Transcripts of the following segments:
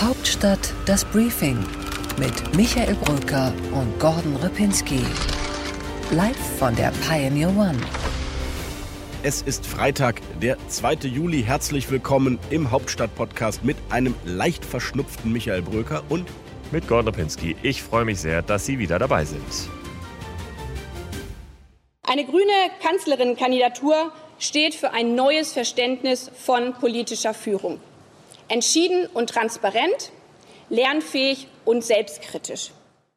Hauptstadt das Briefing mit Michael Brücker und Gordon Ripinski. Live von der Pioneer One. Es ist Freitag, der 2. Juli. Herzlich willkommen im Hauptstadt-Podcast mit einem leicht verschnupften Michael Bröker und mit Gordon Ripinski. Ich freue mich sehr, dass Sie wieder dabei sind. Eine grüne Kanzlerinnenkandidatur steht für ein neues Verständnis von politischer Führung. Entschieden und transparent, lernfähig und selbstkritisch.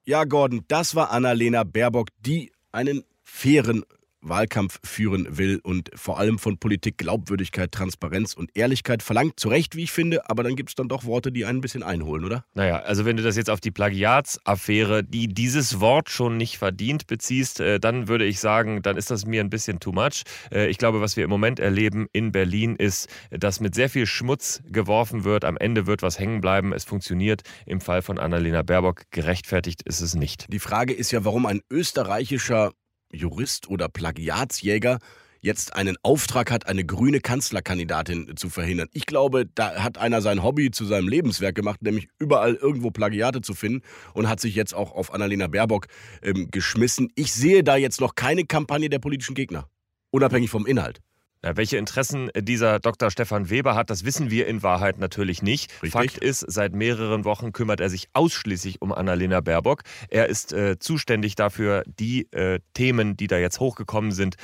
Ja, Gordon, das war Annalena Baerbock, die einen fairen Wahlkampf führen will und vor allem von Politik Glaubwürdigkeit, Transparenz und Ehrlichkeit verlangt. Zu Recht, wie ich finde, aber dann gibt es dann doch Worte, die einen ein bisschen einholen, oder? Naja, also wenn du das jetzt auf die Plagiatsaffäre, die dieses Wort schon nicht verdient, beziehst, äh, dann würde ich sagen, dann ist das mir ein bisschen too much. Äh, ich glaube, was wir im Moment erleben in Berlin ist, dass mit sehr viel Schmutz geworfen wird. Am Ende wird was hängen bleiben. Es funktioniert. Im Fall von Annalena Baerbock gerechtfertigt ist es nicht. Die Frage ist ja, warum ein österreichischer Jurist oder Plagiatsjäger jetzt einen Auftrag hat, eine grüne Kanzlerkandidatin zu verhindern. Ich glaube, da hat einer sein Hobby zu seinem Lebenswerk gemacht, nämlich überall irgendwo Plagiate zu finden und hat sich jetzt auch auf Annalena Baerbock ähm, geschmissen. Ich sehe da jetzt noch keine Kampagne der politischen Gegner, unabhängig vom Inhalt. Ja, welche Interessen dieser Dr. Stefan Weber hat, das wissen wir in Wahrheit natürlich nicht. Richtig. Fakt ist, seit mehreren Wochen kümmert er sich ausschließlich um Annalena Baerbock. Er ist äh, zuständig dafür, die äh, Themen, die da jetzt hochgekommen sind,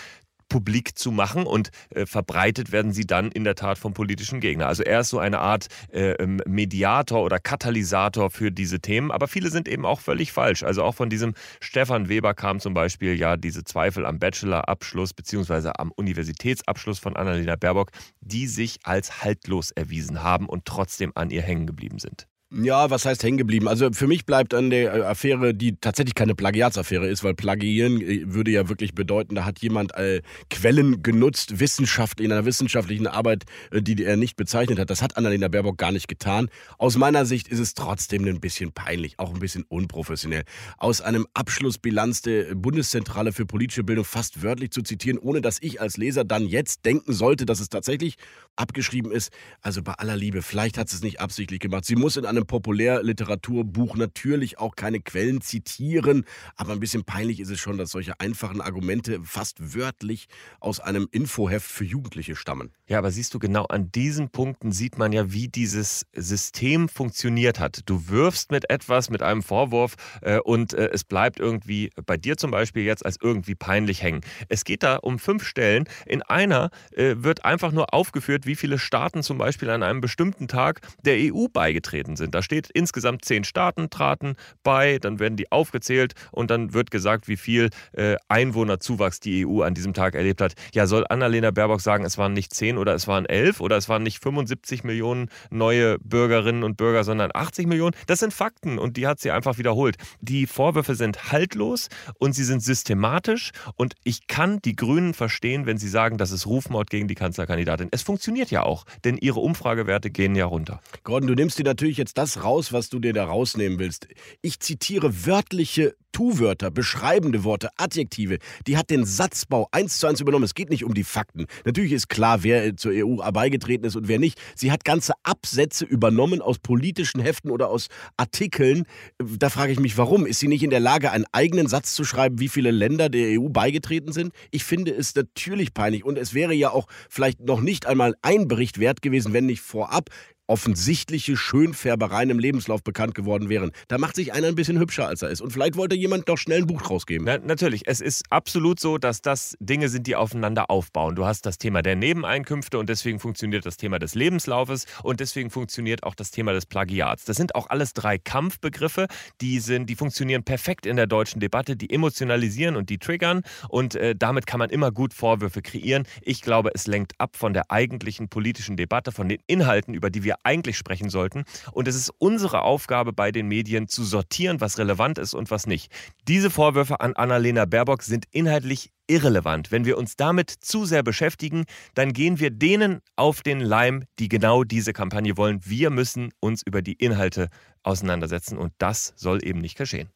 publik zu machen und äh, verbreitet werden sie dann in der Tat vom politischen Gegner. Also er ist so eine Art äh, ähm, Mediator oder Katalysator für diese Themen, aber viele sind eben auch völlig falsch. Also auch von diesem Stefan Weber kam zum Beispiel ja diese Zweifel am Bachelorabschluss beziehungsweise am Universitätsabschluss von Annalena Baerbock, die sich als haltlos erwiesen haben und trotzdem an ihr hängen geblieben sind. Ja, was heißt hängen geblieben? Also für mich bleibt an der äh, Affäre, die tatsächlich keine Plagiatsaffäre ist, weil Plagiieren äh, würde ja wirklich bedeuten, da hat jemand äh, Quellen genutzt, Wissenschaft in einer wissenschaftlichen Arbeit, äh, die er nicht bezeichnet hat. Das hat Annalena Baerbock gar nicht getan. Aus meiner Sicht ist es trotzdem ein bisschen peinlich, auch ein bisschen unprofessionell. Aus einem Abschlussbilanz der Bundeszentrale für politische Bildung fast wörtlich zu zitieren, ohne dass ich als Leser dann jetzt denken sollte, dass es tatsächlich abgeschrieben ist. Also bei aller Liebe, vielleicht hat sie es nicht absichtlich gemacht. Sie muss in einem einem Populärliteraturbuch natürlich auch keine Quellen zitieren, aber ein bisschen peinlich ist es schon, dass solche einfachen Argumente fast wörtlich aus einem Infoheft für Jugendliche stammen. Ja, aber siehst du, genau an diesen Punkten sieht man ja, wie dieses System funktioniert hat. Du wirfst mit etwas, mit einem Vorwurf äh, und äh, es bleibt irgendwie bei dir zum Beispiel jetzt als irgendwie peinlich hängen. Es geht da um fünf Stellen. In einer äh, wird einfach nur aufgeführt, wie viele Staaten zum Beispiel an einem bestimmten Tag der EU beigetreten sind. Da steht insgesamt zehn Staaten traten bei, dann werden die aufgezählt und dann wird gesagt, wie viel äh, Einwohnerzuwachs die EU an diesem Tag erlebt hat. Ja, soll Annalena Baerbock sagen, es waren nicht zehn oder es waren elf oder es waren nicht 75 Millionen neue Bürgerinnen und Bürger, sondern 80 Millionen? Das sind Fakten und die hat sie einfach wiederholt. Die Vorwürfe sind haltlos und sie sind systematisch und ich kann die Grünen verstehen, wenn sie sagen, das ist Rufmord gegen die Kanzlerkandidatin. Es funktioniert ja auch, denn ihre Umfragewerte gehen ja runter. Gordon, du nimmst dir natürlich jetzt das raus, was du dir da rausnehmen willst. Ich zitiere wörtliche Tu-Wörter, beschreibende Worte, Adjektive. Die hat den Satzbau eins zu eins übernommen. Es geht nicht um die Fakten. Natürlich ist klar, wer zur EU beigetreten ist und wer nicht. Sie hat ganze Absätze übernommen aus politischen Heften oder aus Artikeln. Da frage ich mich, warum? Ist sie nicht in der Lage, einen eigenen Satz zu schreiben, wie viele Länder der EU beigetreten sind? Ich finde es natürlich peinlich und es wäre ja auch vielleicht noch nicht einmal ein Bericht wert gewesen, wenn nicht vorab offensichtliche Schönfärbereien im Lebenslauf bekannt geworden wären. Da macht sich einer ein bisschen hübscher, als er ist. Und vielleicht wollte jemand doch schnell ein Buch rausgeben. Na, natürlich, es ist absolut so, dass das Dinge sind, die aufeinander aufbauen. Du hast das Thema der Nebeneinkünfte und deswegen funktioniert das Thema des Lebenslaufes und deswegen funktioniert auch das Thema des Plagiats. Das sind auch alles drei Kampfbegriffe, die sind, die funktionieren perfekt in der deutschen Debatte, die emotionalisieren und die triggern und äh, damit kann man immer gut Vorwürfe kreieren. Ich glaube, es lenkt ab von der eigentlichen politischen Debatte, von den Inhalten, über die wir wir eigentlich sprechen sollten. Und es ist unsere Aufgabe bei den Medien zu sortieren, was relevant ist und was nicht. Diese Vorwürfe an Annalena Baerbock sind inhaltlich irrelevant. Wenn wir uns damit zu sehr beschäftigen, dann gehen wir denen auf den Leim, die genau diese Kampagne wollen. Wir müssen uns über die Inhalte auseinandersetzen und das soll eben nicht geschehen.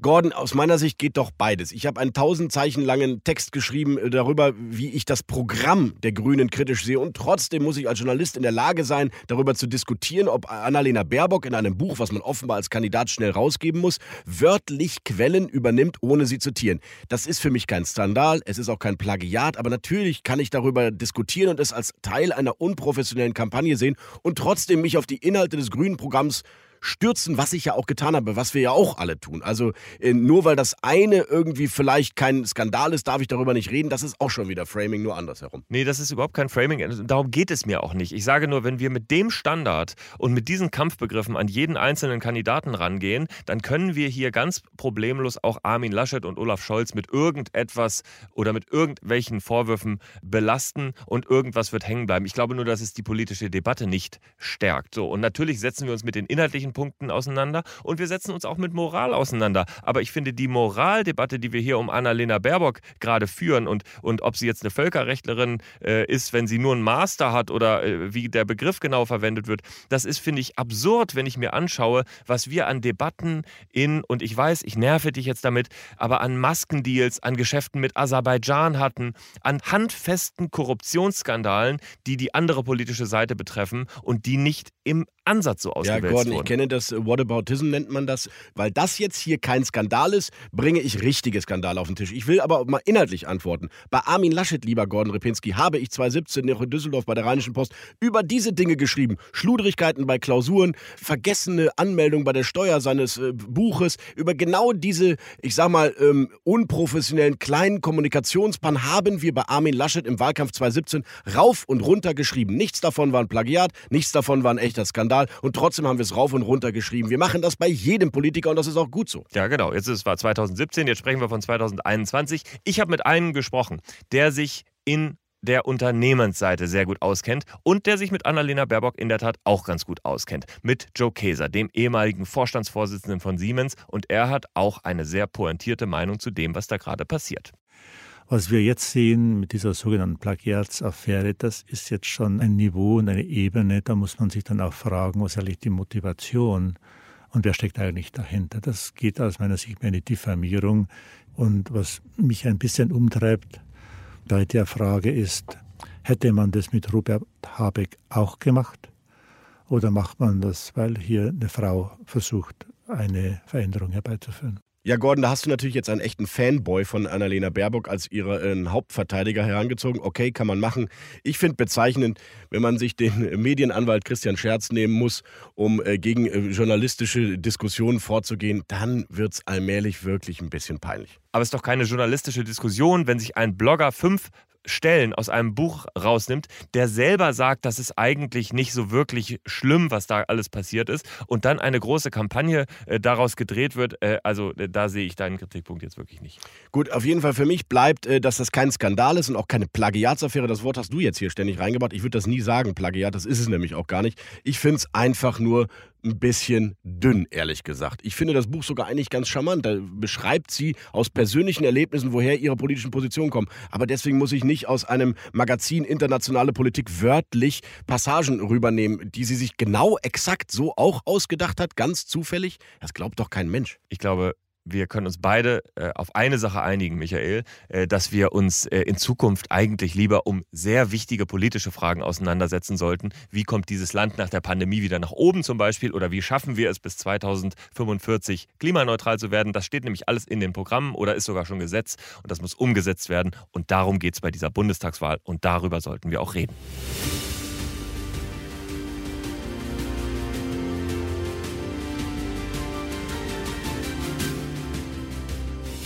Gordon, aus meiner Sicht geht doch beides. Ich habe einen tausend Zeichen langen Text geschrieben äh, darüber, wie ich das Programm der Grünen kritisch sehe. Und trotzdem muss ich als Journalist in der Lage sein, darüber zu diskutieren, ob Annalena Baerbock in einem Buch, was man offenbar als Kandidat schnell rausgeben muss, wörtlich Quellen übernimmt, ohne sie zu zitieren. Das ist für mich kein Skandal, es ist auch kein Plagiat, aber natürlich kann ich darüber diskutieren und es als Teil einer unprofessionellen Kampagne sehen und trotzdem mich auf die Inhalte des Grünen Programms stürzen, was ich ja auch getan habe, was wir ja auch alle tun. Also äh, nur weil das eine irgendwie vielleicht kein Skandal ist, darf ich darüber nicht reden. Das ist auch schon wieder Framing, nur andersherum. Nee, das ist überhaupt kein Framing. Darum geht es mir auch nicht. Ich sage nur, wenn wir mit dem Standard und mit diesen Kampfbegriffen an jeden einzelnen Kandidaten rangehen, dann können wir hier ganz problemlos auch Armin Laschet und Olaf Scholz mit irgendetwas oder mit irgendwelchen Vorwürfen belasten und irgendwas wird hängen bleiben. Ich glaube nur, dass es die politische Debatte nicht stärkt. So, und natürlich setzen wir uns mit den inhaltlichen Punkten auseinander und wir setzen uns auch mit Moral auseinander. Aber ich finde, die Moraldebatte, die wir hier um Annalena Baerbock gerade führen und, und ob sie jetzt eine Völkerrechtlerin äh, ist, wenn sie nur einen Master hat oder äh, wie der Begriff genau verwendet wird, das ist, finde ich, absurd, wenn ich mir anschaue, was wir an Debatten in, und ich weiß, ich nerve dich jetzt damit, aber an Maskendeals, an Geschäften mit Aserbaidschan hatten, an handfesten Korruptionsskandalen, die die andere politische Seite betreffen und die nicht im Ansatz so ausgewählt ja, Gordon, wurden. Ich kenne das äh, Whataboutism nennt man das, weil das jetzt hier kein Skandal ist, bringe ich richtige Skandale auf den Tisch. Ich will aber mal inhaltlich antworten. Bei Armin Laschet, lieber Gordon Repinski, habe ich 2017 noch in Düsseldorf bei der Rheinischen Post über diese Dinge geschrieben. Schludrigkeiten bei Klausuren, vergessene Anmeldung bei der Steuer seines äh, Buches, über genau diese, ich sag mal, ähm, unprofessionellen kleinen Kommunikationspan haben wir bei Armin Laschet im Wahlkampf 2017 rauf und runter geschrieben. Nichts davon war ein Plagiat, nichts davon war ein echter Skandal und trotzdem haben wir es rauf und runter geschrieben. Wir machen das bei jedem Politiker und das ist auch gut so. Ja, genau. Jetzt ist es war 2017, jetzt sprechen wir von 2021. Ich habe mit einem gesprochen, der sich in der Unternehmensseite sehr gut auskennt und der sich mit Annalena Baerbock in der Tat auch ganz gut auskennt. Mit Joe Keser, dem ehemaligen Vorstandsvorsitzenden von Siemens. Und er hat auch eine sehr pointierte Meinung zu dem, was da gerade passiert. Was wir jetzt sehen mit dieser sogenannten Plagiatsaffäre, das ist jetzt schon ein Niveau und eine Ebene, da muss man sich dann auch fragen, was eigentlich die Motivation und wer steckt eigentlich dahinter. Das geht aus meiner Sicht mehr in die Diffamierung. Und was mich ein bisschen umtreibt bei der Frage ist, hätte man das mit Robert Habeck auch gemacht? Oder macht man das, weil hier eine Frau versucht, eine Veränderung herbeizuführen? Ja, Gordon, da hast du natürlich jetzt einen echten Fanboy von Annalena Baerbock als ihren äh, Hauptverteidiger herangezogen. Okay, kann man machen. Ich finde bezeichnend, wenn man sich den Medienanwalt Christian Scherz nehmen muss, um äh, gegen äh, journalistische Diskussionen vorzugehen, dann wird es allmählich wirklich ein bisschen peinlich. Aber es ist doch keine journalistische Diskussion, wenn sich ein Blogger fünf Stellen aus einem Buch rausnimmt, der selber sagt, das ist eigentlich nicht so wirklich schlimm, was da alles passiert ist, und dann eine große Kampagne äh, daraus gedreht wird, äh, also äh, da sehe ich deinen Kritikpunkt jetzt wirklich nicht. Gut, auf jeden Fall für mich bleibt, äh, dass das kein Skandal ist und auch keine Plagiatsaffäre. Das Wort hast du jetzt hier ständig reingebracht. Ich würde das nie sagen, Plagiat, das ist es nämlich auch gar nicht. Ich finde es einfach nur ein bisschen dünn, ehrlich gesagt. Ich finde das Buch sogar eigentlich ganz charmant. Da beschreibt sie aus persönlichen Erlebnissen, woher ihre politischen Positionen kommen. Aber deswegen muss ich nicht aus einem Magazin Internationale Politik wörtlich Passagen rübernehmen, die sie sich genau exakt so auch ausgedacht hat, ganz zufällig. Das glaubt doch kein Mensch. Ich glaube, wir können uns beide äh, auf eine Sache einigen, Michael, äh, dass wir uns äh, in Zukunft eigentlich lieber um sehr wichtige politische Fragen auseinandersetzen sollten. Wie kommt dieses Land nach der Pandemie wieder nach oben zum Beispiel oder wie schaffen wir es bis 2045 klimaneutral zu werden? Das steht nämlich alles in den Programmen oder ist sogar schon Gesetz und das muss umgesetzt werden. Und darum geht es bei dieser Bundestagswahl und darüber sollten wir auch reden.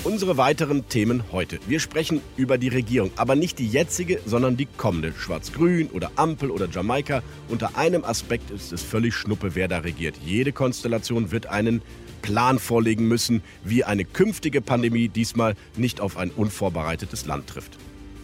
Unsere weiteren Themen heute. Wir sprechen über die Regierung, aber nicht die jetzige, sondern die kommende. Schwarz-Grün oder Ampel oder Jamaika. Unter einem Aspekt ist es völlig schnuppe, wer da regiert. Jede Konstellation wird einen Plan vorlegen müssen, wie eine künftige Pandemie diesmal nicht auf ein unvorbereitetes Land trifft.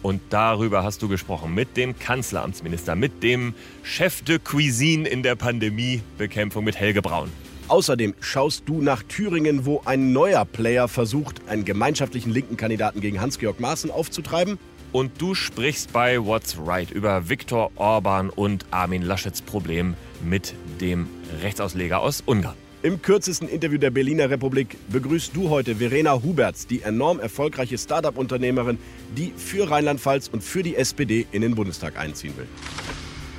Und darüber hast du gesprochen mit dem Kanzleramtsminister, mit dem Chef de Cuisine in der Pandemiebekämpfung, mit Helge Braun. Außerdem schaust du nach Thüringen, wo ein neuer Player versucht, einen gemeinschaftlichen linken Kandidaten gegen Hans-Georg Maaßen aufzutreiben. Und du sprichst bei What's Right über Viktor Orban und Armin Laschets Problem mit dem Rechtsausleger aus Ungarn. Im kürzesten Interview der Berliner Republik begrüßt du heute Verena Huberts, die enorm erfolgreiche Start-up-Unternehmerin, die für Rheinland-Pfalz und für die SPD in den Bundestag einziehen will.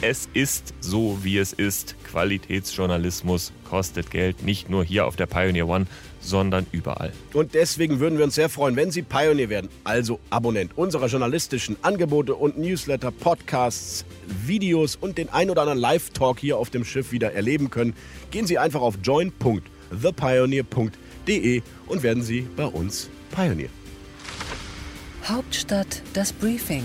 Es ist so, wie es ist. Qualitätsjournalismus kostet Geld, nicht nur hier auf der Pioneer One, sondern überall. Und deswegen würden wir uns sehr freuen, wenn Sie Pioneer werden, also Abonnent unserer journalistischen Angebote und Newsletter, Podcasts, Videos und den ein oder anderen Live-Talk hier auf dem Schiff wieder erleben können. Gehen Sie einfach auf join.thepioneer.de und werden Sie bei uns Pioneer. Hauptstadt das Briefing